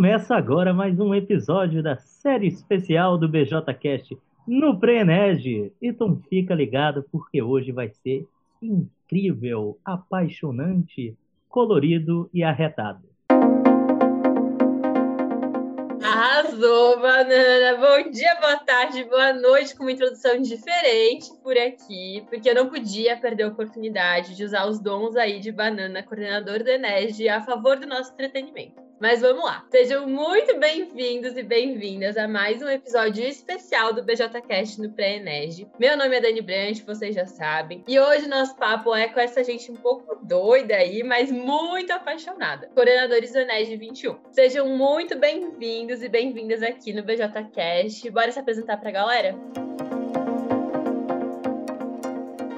Começa agora mais um episódio da série especial do BJCast no Preenege. Então fica ligado porque hoje vai ser incrível, apaixonante, colorido e arretado. Arrasou, banana! Bom dia, boa tarde, boa noite, com uma introdução diferente por aqui, porque eu não podia perder a oportunidade de usar os dons aí de banana, coordenador do Enege, a favor do nosso entretenimento. Mas vamos lá. Sejam muito bem-vindos e bem-vindas a mais um episódio especial do BJCast no Pré-Enege. Meu nome é Dani Brandt, vocês já sabem. E hoje nosso papo é com essa gente um pouco doida aí, mas muito apaixonada. Coordenadores do Enege 21. Sejam muito bem-vindos e bem-vindas aqui no BJCast. Bora se apresentar pra galera?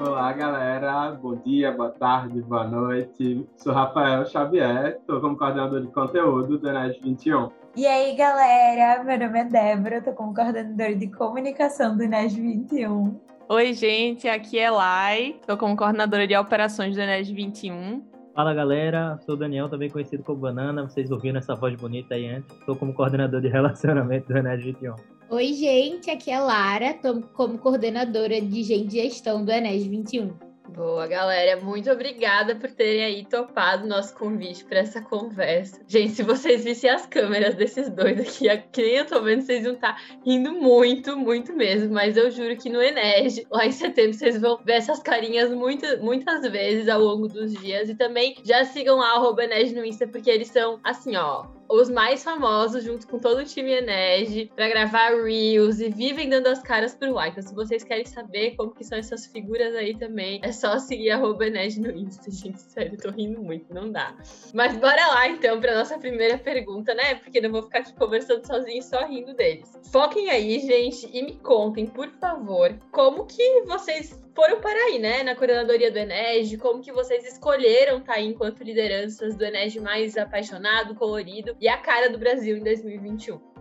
Olá, galera. Bom dia, boa tarde, boa noite. Sou Rafael Xavier, estou como coordenador de conteúdo do Enes 21. E aí, galera, meu nome é Débora, estou como coordenadora de comunicação do Enes 21. Oi, gente, aqui é Lai, estou como coordenadora de operações do Enes 21. Fala galera, sou o Daniel, também conhecido como Banana. Vocês ouviram essa voz bonita aí antes? Estou como coordenador de relacionamento do Enes 21. Oi, gente, aqui é Lara, estou como coordenadora de gente de gestão do Enes 21. Boa, galera. Muito obrigada por terem aí topado nosso convite para essa conversa. Gente, se vocês vissem as câmeras desses dois aqui, que eu tô vendo, vocês vão estar tá rindo muito, muito mesmo. Mas eu juro que no Enege, lá em setembro, vocês vão ver essas carinhas muito, muitas vezes ao longo dos dias. E também já sigam lá o no Insta, porque eles são assim, ó os mais famosos, junto com todo o time Enege, para gravar Reels e vivem dando as caras pro like. Então, se vocês querem saber como que são essas figuras aí também, é só seguir arroba Enege no Insta, gente. Sério, tô rindo muito, não dá. Mas bora lá, então, pra nossa primeira pergunta, né? Porque não vou ficar aqui conversando sozinho só rindo deles. Foquem aí, gente, e me contem, por favor, como que vocês foram para aí, né, na coordenadoria do Enege, como que vocês escolheram estar tá aí enquanto lideranças do Enege mais apaixonado, colorido e a cara do Brasil em 2021?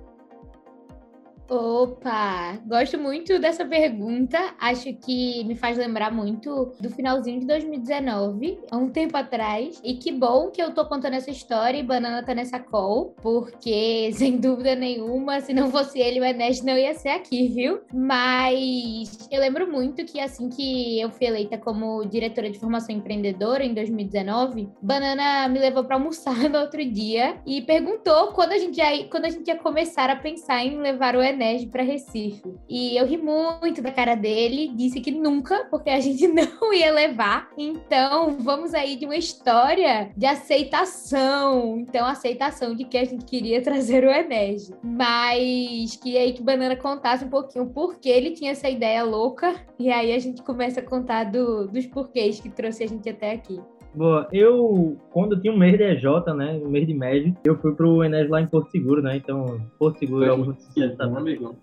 Opa, gosto muito dessa pergunta. Acho que me faz lembrar muito do finalzinho de 2019, há um tempo atrás. E que bom que eu tô contando essa história e Banana tá nessa call, porque sem dúvida nenhuma, se não fosse ele, o Enes não ia ser aqui, viu? Mas eu lembro muito que assim que eu fui eleita como diretora de formação empreendedora em 2019, Banana me levou para almoçar no outro dia e perguntou quando a gente ia, quando a gente ia começar a pensar em levar o Enes Enege para Recife. E eu ri muito da cara dele, disse que nunca, porque a gente não ia levar. Então, vamos aí de uma história de aceitação. Então, aceitação de que a gente queria trazer o Enege. Mas que aí que Banana contasse um pouquinho por que ele tinha essa ideia louca. E aí a gente começa a contar do, dos porquês que trouxe a gente até aqui. Boa, eu, quando eu tinha um mês de EJ, né, um mês de médio, eu fui pro Enes lá em Porto Seguro, né, então, Porto Seguro é alguns...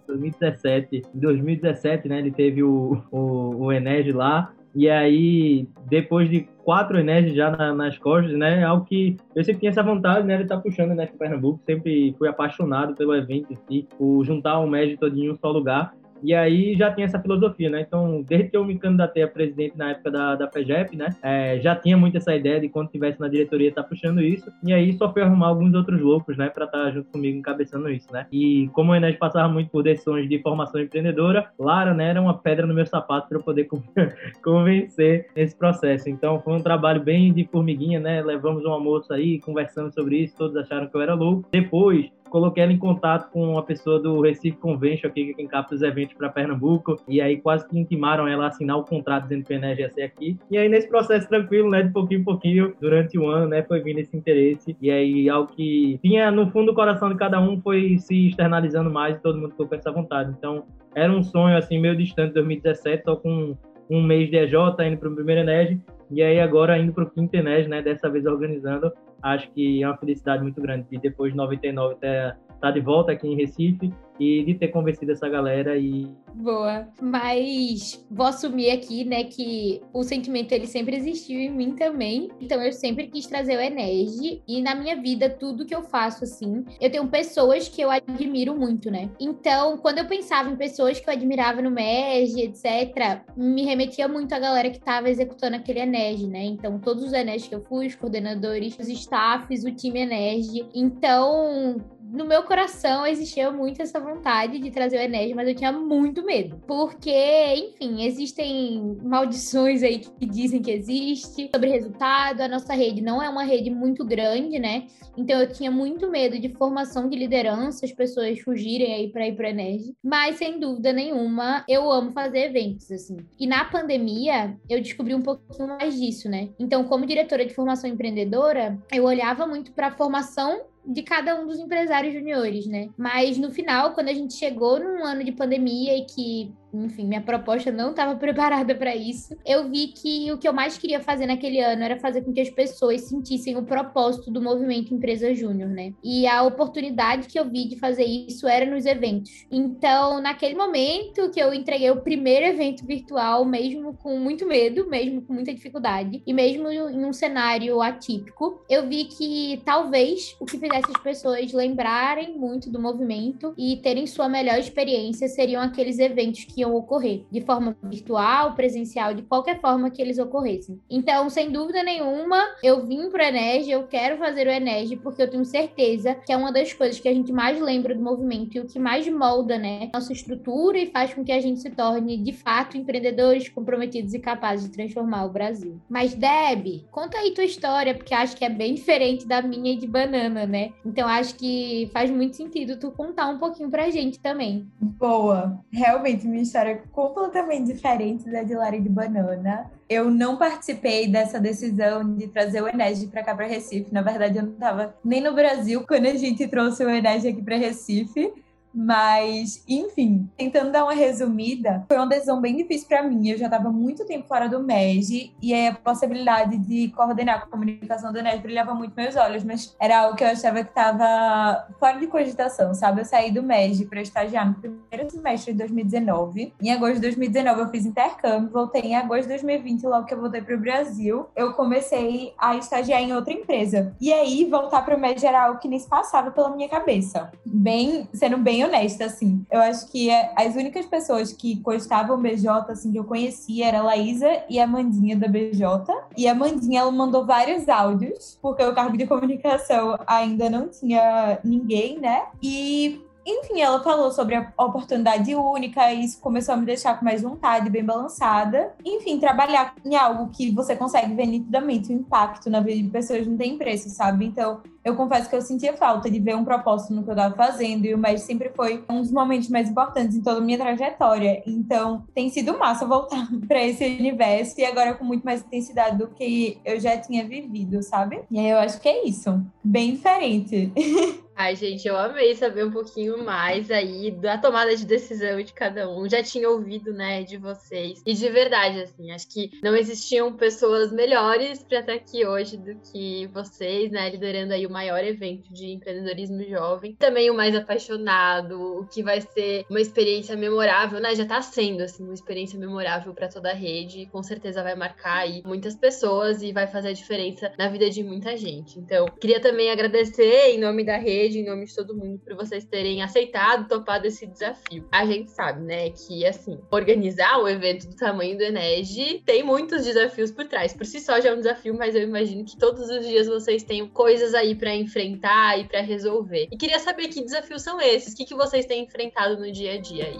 2017, em 2017, né, ele teve o, o, o Enes lá, e aí, depois de quatro Enes já na, nas costas, né? Algo que eu sempre tinha essa vontade, né? De estar tá puxando né, Pernambuco. Sempre fui apaixonado pelo evento em si, por juntar o MED todinho em um só lugar. E aí já tinha essa filosofia, né? Então, desde que eu me candidatei a presidente na época da, da FEGEP, né? É, já tinha muito essa ideia de quando estivesse na diretoria estar tá puxando isso. E aí só fui arrumar alguns outros loucos, né? Para estar tá junto comigo encabeçando isso, né? E como o Enes passava muito por decisões de formação empreendedora, Lara, né? Era uma pedra no meu sapato para eu poder convencer esse processo. Então, foi um trabalho bem de formiguinha, né? Levamos um almoço aí, conversamos sobre isso, todos acharam que eu era louco. Depois, coloquei ela em contato com uma pessoa do Recife Convention aqui, que encapa os eventos para Pernambuco, e aí quase que intimaram ela a assinar o contrato dizendo que o ser aqui. E aí nesse processo tranquilo, né, de pouquinho em pouquinho, durante o ano, né, foi vindo esse interesse, e aí algo que tinha no fundo do coração de cada um foi se externalizando mais e todo mundo ficou com essa vontade. Então, era um sonho, assim, meio distante, 2017, só com um mês de EJ, indo para o primeiro Enes, e aí agora indo para o quinto Enes, né, dessa vez organizando, acho que é uma felicidade muito grande de depois de 99 até estar de volta aqui em Recife e de ter convencido essa galera e boa. Mas vou assumir aqui né que o sentimento ele sempre existiu em mim também. Então eu sempre quis trazer o Enege e na minha vida tudo que eu faço assim eu tenho pessoas que eu admiro muito né? Então quando eu pensava em pessoas que eu admirava no MEG etc me remetia muito à galera que estava executando aquele Enege né? Então todos os Eneges que eu fui os coordenadores os staffs o time Enege então no meu coração existia muito essa vontade de trazer o Enes, mas eu tinha muito medo. Porque, enfim, existem maldições aí que dizem que existe sobre resultado. A nossa rede não é uma rede muito grande, né? Então eu tinha muito medo de formação de liderança, as pessoas fugirem aí para ir para Enes. Mas sem dúvida nenhuma, eu amo fazer eventos assim. E na pandemia, eu descobri um pouquinho mais disso, né? Então, como diretora de formação empreendedora, eu olhava muito para a formação de cada um dos empresários juniores, né? Mas no final, quando a gente chegou num ano de pandemia e que enfim, minha proposta não estava preparada para isso. Eu vi que o que eu mais queria fazer naquele ano era fazer com que as pessoas sentissem o propósito do movimento Empresa Júnior, né? E a oportunidade que eu vi de fazer isso era nos eventos. Então, naquele momento que eu entreguei o primeiro evento virtual, mesmo com muito medo, mesmo com muita dificuldade, e mesmo em um cenário atípico, eu vi que talvez o que fizesse as pessoas lembrarem muito do movimento e terem sua melhor experiência seriam aqueles eventos que iam ocorrer, de forma virtual, presencial, de qualquer forma que eles ocorressem. Então, sem dúvida nenhuma, eu vim para o Enege, eu quero fazer o Enege, porque eu tenho certeza que é uma das coisas que a gente mais lembra do movimento e o que mais molda, né, nossa estrutura e faz com que a gente se torne, de fato, empreendedores comprometidos e capazes de transformar o Brasil. Mas, Deb, conta aí tua história, porque acho que é bem diferente da minha e de banana, né? Então, acho que faz muito sentido tu contar um pouquinho pra gente também. Boa. Realmente, minha história completamente diferente da de Lari de Banana. Eu não participei dessa decisão de trazer o Enege para cá para Recife. Na verdade, eu não estava nem no Brasil quando a gente trouxe o Enege aqui para Recife. Mas, enfim, tentando dar uma resumida, foi uma decisão bem difícil para mim. Eu já estava muito tempo fora do MEG e a possibilidade de coordenar a comunicação do NES brilhava muito meus olhos, mas era algo que eu achava que estava fora de cogitação, sabe? Eu saí do MEG para estagiar no primeiro semestre de 2019. Em agosto de 2019 eu fiz intercâmbio, voltei em agosto de 2020, logo que eu voltei para o Brasil, eu comecei a estagiar em outra empresa. E aí, voltar para o MEG era algo que nem se passava pela minha cabeça. Bem, sendo bem bem honesta, assim. Eu acho que é, as únicas pessoas que gostavam BJ, assim, que eu conhecia era a Laísa e a Mandinha da BJ. E a Mandinha, ela mandou vários áudios, porque o cargo de comunicação ainda não tinha ninguém, né? E enfim, ela falou sobre a oportunidade única e isso começou a me deixar com mais vontade, bem balançada. Enfim, trabalhar em algo que você consegue ver nitidamente o impacto na vida de pessoas não tem preço, sabe? Então, eu confesso que eu sentia falta de ver um propósito no que eu estava fazendo e o MED sempre foi um dos momentos mais importantes em toda a minha trajetória. Então, tem sido massa voltar para esse universo e agora com muito mais intensidade do que eu já tinha vivido, sabe? E aí eu acho que é isso. Bem diferente. Ai, gente, eu amei saber um pouquinho mais aí da tomada de decisão de cada um. Já tinha ouvido, né, de vocês. E de verdade, assim, acho que não existiam pessoas melhores para estar aqui hoje do que vocês, né, liderando aí o maior evento de empreendedorismo jovem. Também o mais apaixonado, o que vai ser uma experiência memorável, né? Já tá sendo, assim, uma experiência memorável para toda a rede. Com certeza vai marcar aí muitas pessoas e vai fazer a diferença na vida de muita gente. Então, queria também agradecer em nome da rede em nome de todo mundo, por vocês terem aceitado, topado esse desafio. A gente sabe, né, que assim, organizar um evento do tamanho do Enege tem muitos desafios por trás. Por si só já é um desafio, mas eu imagino que todos os dias vocês tenham coisas aí para enfrentar e para resolver. E queria saber que desafios são esses, o que, que vocês têm enfrentado no dia a dia aí.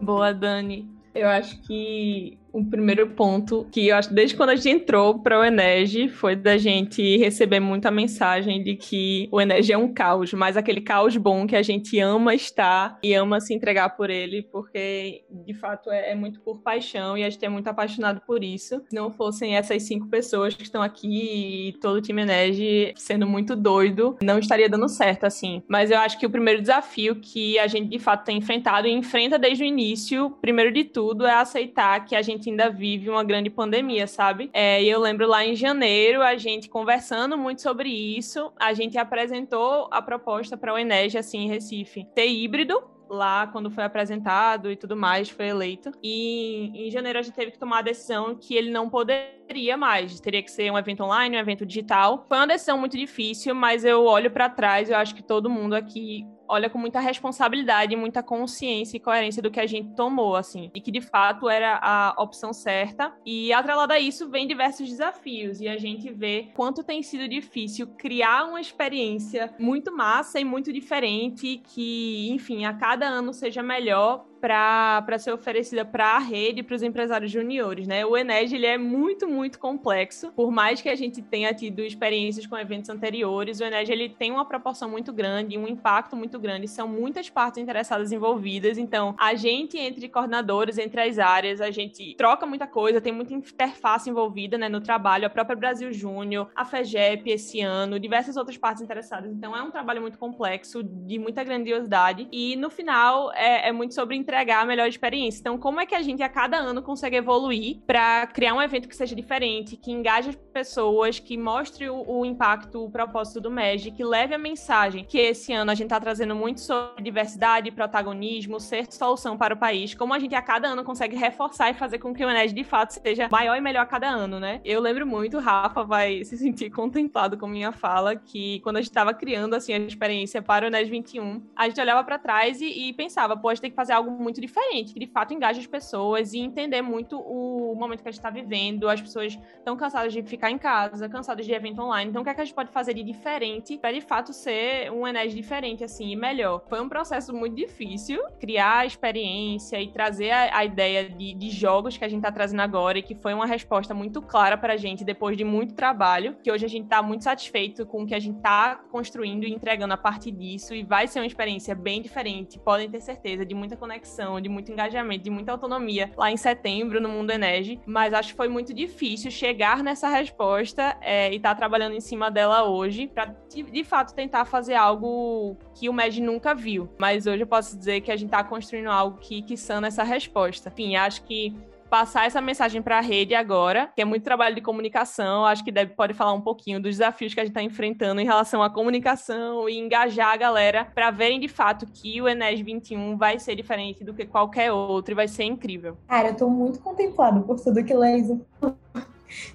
Boa, Dani. Eu acho que o primeiro ponto que eu acho desde quando a gente entrou para o Enege foi da gente receber muita mensagem de que o Enege é um caos, mas aquele caos bom que a gente ama estar e ama se entregar por ele, porque de fato é, é muito por paixão e a gente é muito apaixonado por isso. Se não fossem essas cinco pessoas que estão aqui e todo o time Enege sendo muito doido, não estaria dando certo assim. Mas eu acho que o primeiro desafio que a gente de fato tem enfrentado e enfrenta desde o início, primeiro de tudo, é aceitar que a gente gente ainda vive uma grande pandemia, sabe? É, e eu lembro lá em janeiro, a gente conversando muito sobre isso, a gente apresentou a proposta para o Enege, assim, em Recife, ter híbrido, lá quando foi apresentado e tudo mais, foi eleito. E em janeiro a gente teve que tomar a decisão que ele não poderia mais, teria que ser um evento online, um evento digital. Foi uma decisão muito difícil, mas eu olho para trás, eu acho que todo mundo aqui olha com muita responsabilidade, muita consciência e coerência do que a gente tomou, assim, e que de fato era a opção certa. E atrelada a isso vem diversos desafios e a gente vê quanto tem sido difícil criar uma experiência muito massa e muito diferente que, enfim, a cada ano seja melhor para ser oferecida para a rede, para os empresários juniores, né? O Ened ele é muito, muito complexo. Por mais que a gente tenha tido experiências com eventos anteriores, o Ened ele tem uma proporção muito grande, um impacto muito grande, são muitas partes interessadas envolvidas. Então, a gente entre coordenadores, entre as áreas, a gente troca muita coisa, tem muita interface envolvida, né, no trabalho, a própria Brasil Júnior, a FEGEP esse ano, diversas outras partes interessadas. Então, é um trabalho muito complexo, de muita grandiosidade e no final é, é muito sobre entregar a melhor experiência. Então, como é que a gente a cada ano consegue evoluir para criar um evento que seja diferente, que engaje as pessoas, que mostre o, o impacto, o propósito do MEG, que leve a mensagem que esse ano a gente está trazendo muito sobre diversidade, protagonismo, ser solução para o país. Como a gente a cada ano consegue reforçar e fazer com que o Enes de fato seja maior e melhor a cada ano, né? Eu lembro muito, Rafa vai se sentir contemplado com minha fala, que quando a gente estava criando assim a experiência para o Enes 21, a gente olhava para trás e, e pensava, pô, a gente tem que fazer algo muito diferente, que de fato engaje as pessoas e entender muito o momento que a gente está vivendo. As pessoas estão cansadas de ficar em casa, cansadas de evento online. Então, o que, é que a gente pode fazer de diferente para de fato ser um Enes diferente, assim, e melhor? Foi um processo muito difícil criar a experiência e trazer a, a ideia de, de, jogos que a gente está trazendo agora e que foi uma resposta muito clara para a gente depois de muito trabalho, que hoje a gente está muito satisfeito com o que a gente está construindo e entregando a partir disso e vai ser uma experiência bem diferente, podem ter certeza, de muita conexão de muito engajamento, de muita autonomia lá em setembro no Mundo Energy, mas acho que foi muito difícil chegar nessa resposta é, e estar tá trabalhando em cima dela hoje para de, de, fato tentar fazer algo que o MED nunca viu. Mas hoje eu posso dizer que a gente está construindo algo que, que sana essa resposta. Enfim, acho que passar essa mensagem para a rede agora, que é muito trabalho de comunicação. Acho que deve pode falar um pouquinho dos desafios que a gente está enfrentando em relação à comunicação e engajar a galera para verem de fato que o Enes 21 vai ser diferente do que qualquer outro e vai ser incrível. Cara, eu estou muito contemplado por tudo que Leisa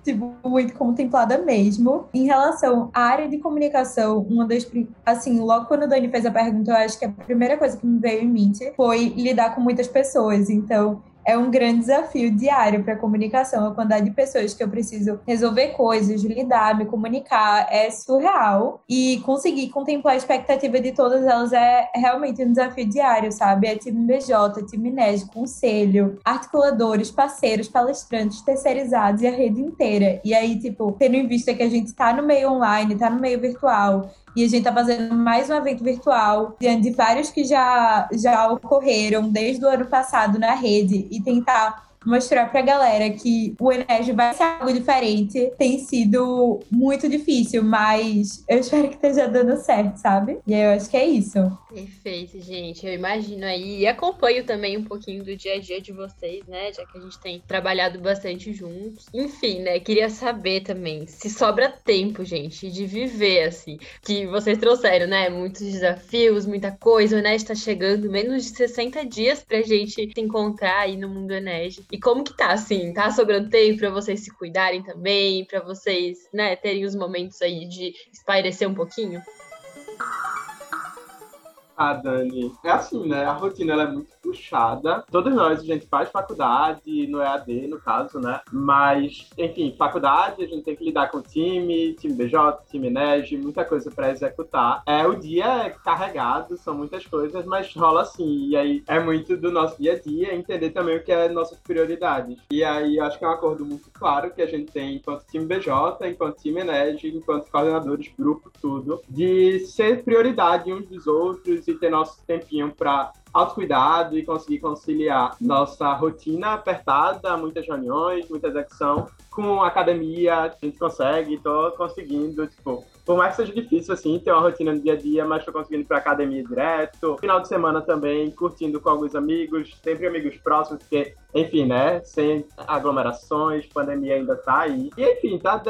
tipo, muito contemplada mesmo. Em relação à área de comunicação, uma das. Assim, logo quando o Dani fez a pergunta, eu acho que a primeira coisa que me veio em mente foi lidar com muitas pessoas. Então, é um grande desafio diário para a comunicação. A quantidade de pessoas que eu preciso resolver coisas, lidar, me comunicar é surreal. E conseguir contemplar a expectativa de todas elas é realmente um desafio diário, sabe? É time BJ, time NES, conselho, articuladores, parceiros, palestrantes, terceirizados e a rede inteira. E aí, tipo, tendo em vista que a gente está no meio online, está no meio virtual, e a gente está fazendo mais um evento virtual, diante de vários que já, já ocorreram desde o ano passado na rede, e tentar mostrar pra galera que o Enérgio vai ser algo diferente tem sido muito difícil, mas eu espero que esteja dando certo, sabe? E eu acho que é isso. Perfeito, gente. Eu imagino aí e acompanho também um pouquinho do dia a dia de vocês, né? Já que a gente tem trabalhado bastante juntos. Enfim, né? Queria saber também se sobra tempo, gente, de viver assim. Que vocês trouxeram, né? Muitos desafios, muita coisa. O Enes está chegando menos de 60 dias pra gente se encontrar aí no mundo Enes. E como que tá, assim? Tá sobrando tempo pra vocês se cuidarem também, pra vocês, né, terem os momentos aí de espairecer um pouquinho? Ah, Dani, é assim, né? A rotina ela é muito puxada. Todos nós, a gente faz faculdade, no EAD, no caso, né? Mas, enfim, faculdade, a gente tem que lidar com time, time BJ, time NEG, muita coisa para executar. É, o dia é carregado, são muitas coisas, mas rola assim. E aí é muito do nosso dia a dia entender também o que é nossas prioridades. E aí acho que é um acordo muito claro que a gente tem enquanto time BJ, enquanto time NEG, enquanto coordenadores, grupo, tudo, de ser prioridade uns dos outros e ter nosso tempinho para autocuidado e conseguir conciliar nossa rotina apertada, muitas reuniões, muita execução, com academia, a gente consegue, tô conseguindo, tipo, por mais que seja difícil, assim, ter uma rotina no dia a dia, mas tô conseguindo ir pra academia direto. Final de semana também, curtindo com alguns amigos, sempre amigos próximos, porque, enfim, né, sem aglomerações, pandemia ainda tá aí. E, enfim, tá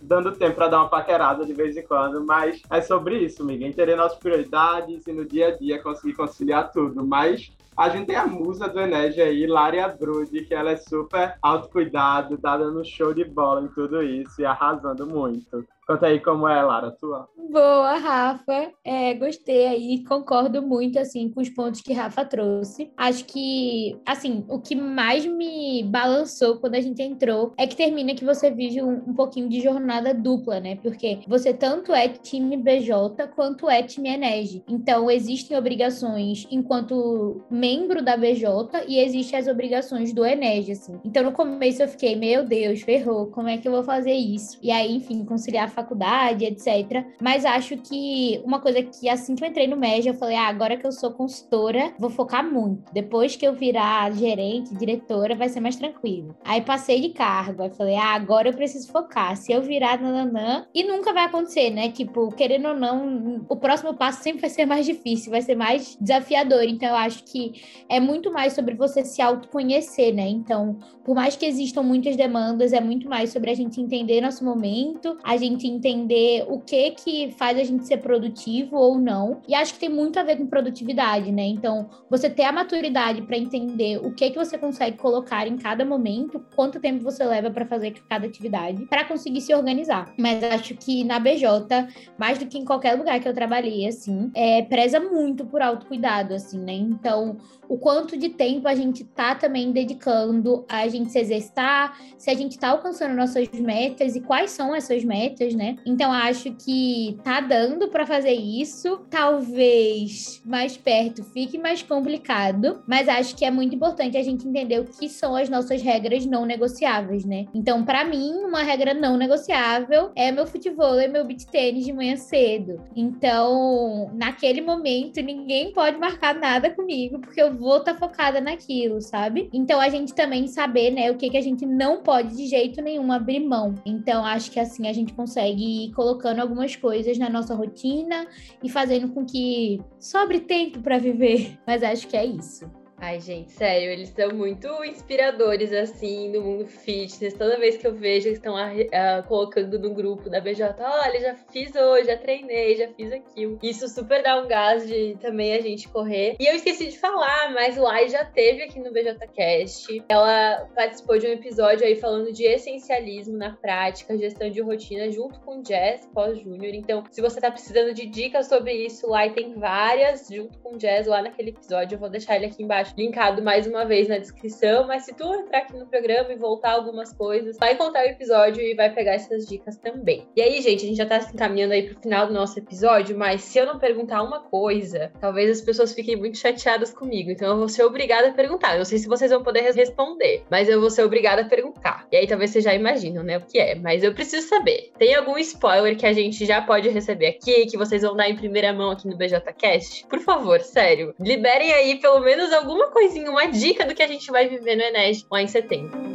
dando tempo pra dar uma paquerada de vez em quando, mas é sobre isso, amiga, entender nossas prioridades e no dia a dia conseguir conciliar tudo. Mas a gente tem a musa do Enege aí, Lária Brudi, que ela é super autocuidado, tá dando show de bola em tudo isso e arrasando muito. Conta aí como é, Lara, tua. Boa, Rafa. É, gostei aí, concordo muito, assim, com os pontos que Rafa trouxe. Acho que, assim, o que mais me balançou quando a gente entrou é que termina que você vive um, um pouquinho de jornada dupla, né? Porque você tanto é time BJ quanto é time Enege. Então, existem obrigações enquanto membro da BJ e existem as obrigações do Enege, assim. Então, no começo eu fiquei, meu Deus, ferrou, como é que eu vou fazer isso? E aí, enfim, conciliar a faculdade, etc. Mas acho que uma coisa que assim que eu entrei no MEG, eu falei, ah, agora que eu sou consultora, vou focar muito. Depois que eu virar gerente, diretora, vai ser mais tranquilo. Aí passei de cargo, aí falei, ah, agora eu preciso focar. Se eu virar nananã, e nunca vai acontecer, né? Tipo, querendo ou não, o próximo passo sempre vai ser mais difícil, vai ser mais desafiador. Então, eu acho que é muito mais sobre você se autoconhecer, né? Então, por mais que existam muitas demandas, é muito mais sobre a gente entender nosso momento, a gente entender o que que faz a gente ser produtivo ou não. E acho que tem muito a ver com produtividade, né? Então, você ter a maturidade para entender o que que você consegue colocar em cada momento, quanto tempo você leva para fazer cada atividade, para conseguir se organizar. Mas acho que na BJ, mais do que em qualquer lugar que eu trabalhei, assim, é, preza muito por autocuidado, assim, né? Então, o quanto de tempo a gente tá também dedicando a gente se exercitar, se a gente tá alcançando nossas metas e quais são essas metas, né? Então acho que tá dando para fazer isso. Talvez mais perto fique mais complicado, mas acho que é muito importante a gente entender o que são as nossas regras não negociáveis, né? Então, para mim, uma regra não negociável é meu futebol e meu beat tênis de manhã cedo. Então, naquele momento, ninguém pode marcar nada comigo, porque eu vou estar tá focada naquilo, sabe? Então a gente também saber, né, o que, que a gente não pode de jeito nenhum abrir mão. Então acho que assim a gente consegue ir colocando algumas coisas na nossa rotina e fazendo com que sobre tempo para viver. Mas acho que é isso. Ai, gente, sério, eles são muito inspiradores, assim, no mundo fitness. Toda vez que eu vejo, eles estão uh, colocando no grupo da BJ, olha, já fiz hoje, já treinei, já fiz aquilo. Isso super dá um gás de também a gente correr. E eu esqueci de falar, mas Lai já teve aqui no BJCast. Ela participou de um episódio aí falando de essencialismo na prática, gestão de rotina, junto com Jazz pós-júnior. Então, se você tá precisando de dicas sobre isso, Lai tem várias, junto com Jazz, lá naquele episódio. Eu vou deixar ele aqui embaixo linkado mais uma vez na descrição. Mas se tu entrar aqui no programa e voltar algumas coisas, vai contar o episódio e vai pegar essas dicas também. E aí, gente, a gente já tá se encaminhando aí pro final do nosso episódio, mas se eu não perguntar uma coisa, talvez as pessoas fiquem muito chateadas comigo. Então eu vou ser obrigada a perguntar. Eu não sei se vocês vão poder responder, mas eu vou ser obrigada a perguntar. E aí talvez vocês já imaginam, né, o que é. Mas eu preciso saber. Tem algum spoiler que a gente já pode receber aqui, que vocês vão dar em primeira mão aqui no BJCast? Por favor, sério. Liberem aí pelo menos alguma uma coisinha, uma dica do que a gente vai viver no Enes lá em setembro.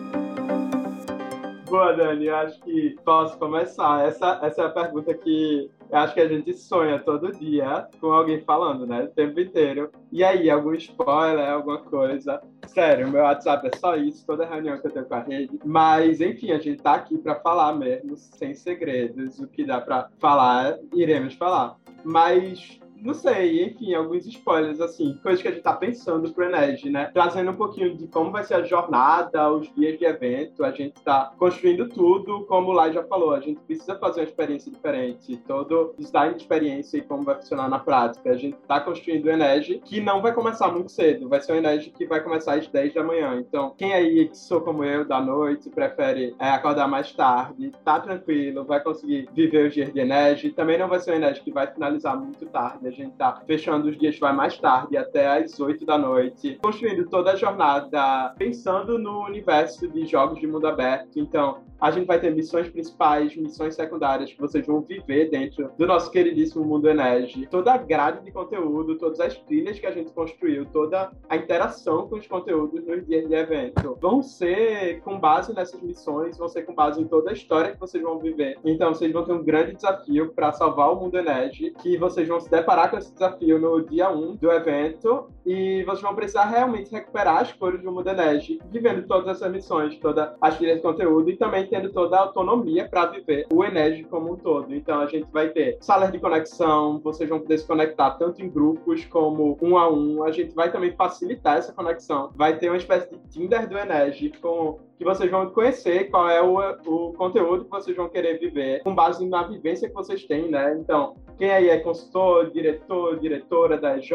Boa, Dani, acho que posso começar. Essa, essa é a pergunta que acho que a gente sonha todo dia com alguém falando, né? O tempo inteiro. E aí, algum spoiler, alguma coisa? Sério, meu WhatsApp é só isso, toda reunião que eu tenho com a rede. Mas, enfim, a gente tá aqui para falar mesmo, sem segredos. O que dá para falar, iremos falar. Mas não sei, enfim, alguns spoilers, assim, coisas que a gente tá pensando pro Enege, né? Trazendo um pouquinho de como vai ser a jornada, os dias de evento, a gente tá construindo tudo, como o Lai já falou, a gente precisa fazer uma experiência diferente, todo design de experiência e como vai funcionar na prática. A gente tá construindo o Enege, que não vai começar muito cedo, vai ser um Enege que vai começar às 10 da manhã. Então, quem aí que sou como eu, da noite, prefere é, acordar mais tarde, tá tranquilo, vai conseguir viver os dias de Enege, também não vai ser um Enege que vai finalizar muito tarde, a gente tá fechando os dias vai mais tarde, até às 8 da noite, construindo toda a jornada, pensando no universo de jogos de mundo aberto. Então, a gente vai ter missões principais, missões secundárias que vocês vão viver dentro do nosso queridíssimo Mundo Energy. Toda a grade de conteúdo, todas as trilhas que a gente construiu, toda a interação com os conteúdos nos dias de evento vão ser com base nessas missões, vão ser com base em toda a história que vocês vão viver. Então, vocês vão ter um grande desafio para salvar o Mundo Energy, que vocês vão se deparar com esse desafio no dia 1 do evento e vocês vão precisar realmente recuperar as cores do Mundo Energy, vivendo todas essas missões, todas as trilhas de conteúdo e também tendo toda a autonomia para viver o Energy como um todo. Então a gente vai ter salas de conexão, vocês vão poder se conectar tanto em grupos como um a um. A gente vai também facilitar essa conexão. Vai ter uma espécie de Tinder do Energy com que vocês vão conhecer qual é o, o conteúdo que vocês vão querer viver, com base na vivência que vocês têm, né? Então, quem aí é consultor, diretor, diretora da EJ,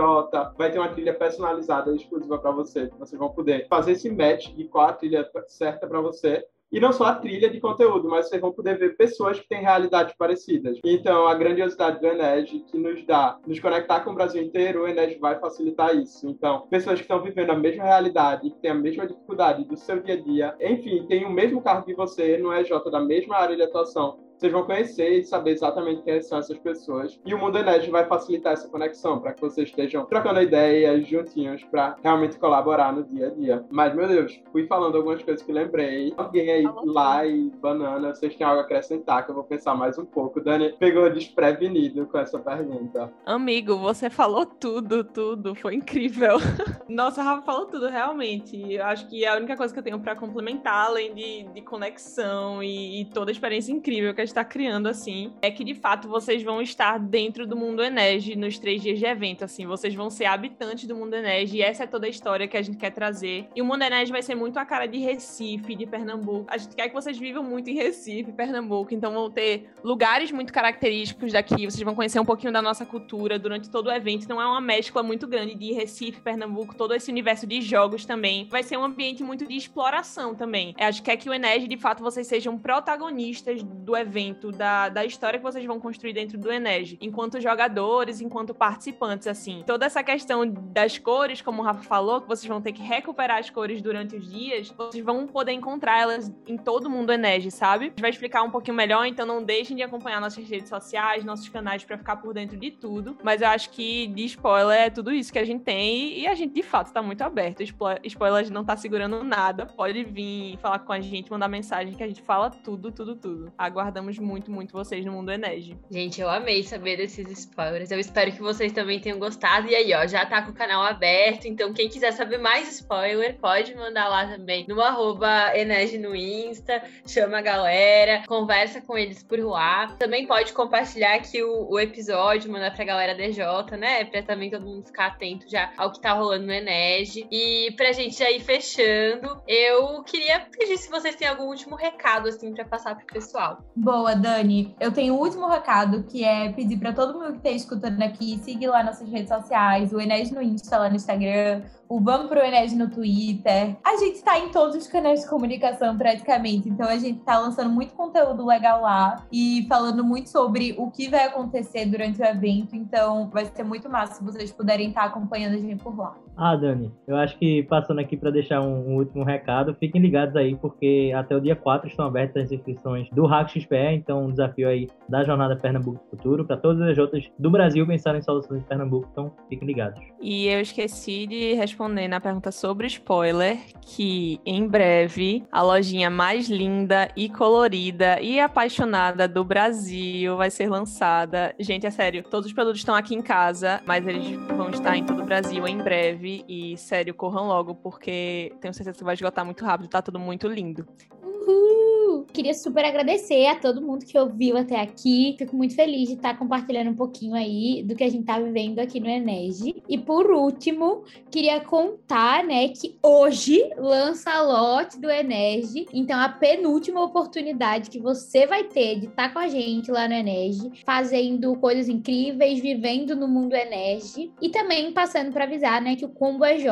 vai ter uma trilha personalizada exclusiva para você. Vocês vão poder fazer esse match de qual a trilha certa para você e não só a trilha de conteúdo, mas vocês vão poder ver pessoas que têm realidades parecidas. Então, a grandiosidade do Ened, que nos dá, nos conectar com o Brasil inteiro, o Ened vai facilitar isso. Então, pessoas que estão vivendo a mesma realidade, que têm a mesma dificuldade do seu dia a dia, enfim, tem o mesmo carro que você, no EJ da mesma área de atuação, vocês vão conhecer e saber exatamente quem são essas pessoas. E o Mundo Energy vai facilitar essa conexão para que vocês estejam trocando ideias juntinhos para realmente colaborar no dia a dia. Mas, meu Deus, fui falando algumas coisas que lembrei. Alguém aí lá e banana, vocês têm algo a acrescentar que eu vou pensar mais um pouco. Dani pegou desprevenido com essa pergunta. Amigo, você falou tudo, tudo. Foi incrível. Nossa, Rafa falou tudo, realmente. Eu acho que é a única coisa que eu tenho para complementar, além de, de conexão e, e toda a experiência incrível que a está criando, assim, é que de fato vocês vão estar dentro do mundo Enege nos três dias de evento, assim, vocês vão ser habitantes do mundo Enege e essa é toda a história que a gente quer trazer. E o mundo Enege vai ser muito a cara de Recife, de Pernambuco. A gente quer que vocês vivam muito em Recife, Pernambuco, então vão ter lugares muito característicos daqui, vocês vão conhecer um pouquinho da nossa cultura durante todo o evento, então é uma mescla muito grande de Recife, Pernambuco, todo esse universo de jogos também. Vai ser um ambiente muito de exploração também. A gente quer que o Enege, de fato, vocês sejam protagonistas do evento evento, da, da história que vocês vão construir dentro do Enege, enquanto jogadores, enquanto participantes, assim. Toda essa questão das cores, como o Rafa falou, que vocês vão ter que recuperar as cores durante os dias, vocês vão poder encontrar elas em todo mundo Enege, sabe? A gente vai explicar um pouquinho melhor, então não deixem de acompanhar nossas redes sociais, nossos canais para ficar por dentro de tudo. Mas eu acho que de spoiler é tudo isso que a gente tem e a gente de fato tá muito aberto. Spoiler não tá segurando nada. Pode vir falar com a gente, mandar mensagem que a gente fala tudo, tudo, tudo. Aguardamos aguardamos muito, muito vocês no Mundo Enege. Gente, eu amei saber desses spoilers. Eu espero que vocês também tenham gostado. E aí, ó, já tá com o canal aberto. Então, quem quiser saber mais spoiler, pode mandar lá também no arroba Enege no Insta. Chama a galera, conversa com eles por lá. Também pode compartilhar aqui o, o episódio, mandar pra galera DJ, né? Pra também todo mundo ficar atento já ao que tá rolando no Enege. E pra gente já ir fechando, eu queria pedir se vocês têm algum último recado, assim, pra passar pro pessoal. Bom, Boa, Dani. Eu tenho um último recado, que é pedir para todo mundo que esteja escutando aqui, seguir lá nossas redes sociais, o Enes no Insta, lá no Instagram, o Vamos Pro Enes no Twitter. A gente está em todos os canais de comunicação praticamente, então a gente está lançando muito conteúdo legal lá e falando muito sobre o que vai acontecer durante o evento, então vai ser muito massa se vocês puderem estar acompanhando a gente por lá. Ah, Dani, eu acho que passando aqui para deixar um, um, último recado, fiquem ligados aí, porque até o dia 4 estão abertas as inscrições do Hack XPE, então um desafio aí da Jornada Pernambuco Futuro, para todas as outras do Brasil pensarem em soluções de Pernambuco, então fiquem ligados. E eu esqueci de responder responder na pergunta sobre spoiler que em breve a lojinha mais linda e colorida e apaixonada do Brasil vai ser lançada. Gente, é sério, todos os produtos estão aqui em casa, mas eles vão estar em todo o Brasil em breve e sério, corram logo porque tenho certeza que vai esgotar muito rápido, tá tudo muito lindo. Uhul! Queria super agradecer a todo mundo que ouviu até aqui. Fico muito feliz de estar compartilhando um pouquinho aí do que a gente tá vivendo aqui no Enege. E por último, queria contar, né, que hoje lança a lote do Enege. Então, a penúltima oportunidade que você vai ter de estar com a gente lá no Enege, fazendo coisas incríveis, vivendo no mundo Enege. E também passando para avisar, né, que o Combo EJ,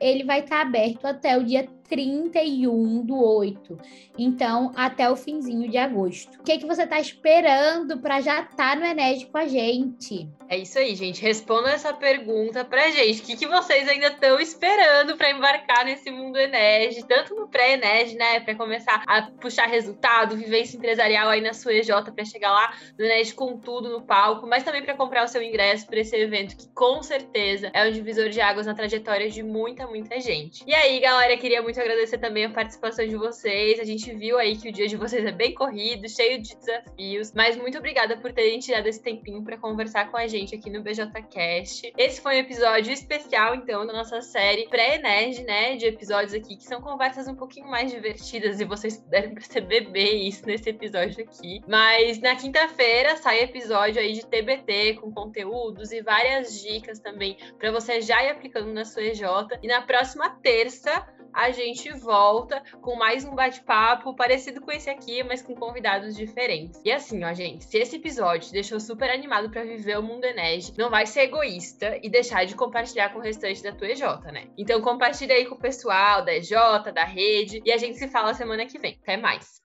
ele vai estar aberto até o dia 31 do 8. Então, até o finzinho de agosto. O que, é que você está esperando para já estar tá no Ened com a gente? É isso aí, gente. Responda essa pergunta pra gente. O que, que vocês ainda estão esperando para embarcar nesse mundo Ened? Tanto no pré-Ened, né? Para começar a puxar resultado, vivência empresarial aí na sua EJ para chegar lá no Ened com tudo no palco, mas também para comprar o seu ingresso para esse evento que com certeza é um divisor de águas na trajetória de muita, muita gente. E aí, galera, queria muito agradecer também a participação de vocês. A gente viu aí que o dia de vocês é bem corrido, cheio de desafios, mas muito obrigada por terem tirado esse tempinho para conversar com a gente aqui no BJCast. Esse foi um episódio especial, então, da nossa série pré-Nerd, né? De episódios aqui que são conversas um pouquinho mais divertidas e vocês puderam perceber bem isso nesse episódio aqui. Mas na quinta-feira sai episódio aí de TBT com conteúdos e várias dicas também para você já ir aplicando na sua EJ. E na próxima terça a gente volta com mais um bate-papo parecido com esse aqui, mas com convidados diferentes. E assim, ó, gente, se esse episódio te deixou super animado para viver o mundo Enege, não vai ser egoísta e deixar de compartilhar com o restante da tua EJ, né? Então compartilha aí com o pessoal da EJ, da rede, e a gente se fala semana que vem. Até mais!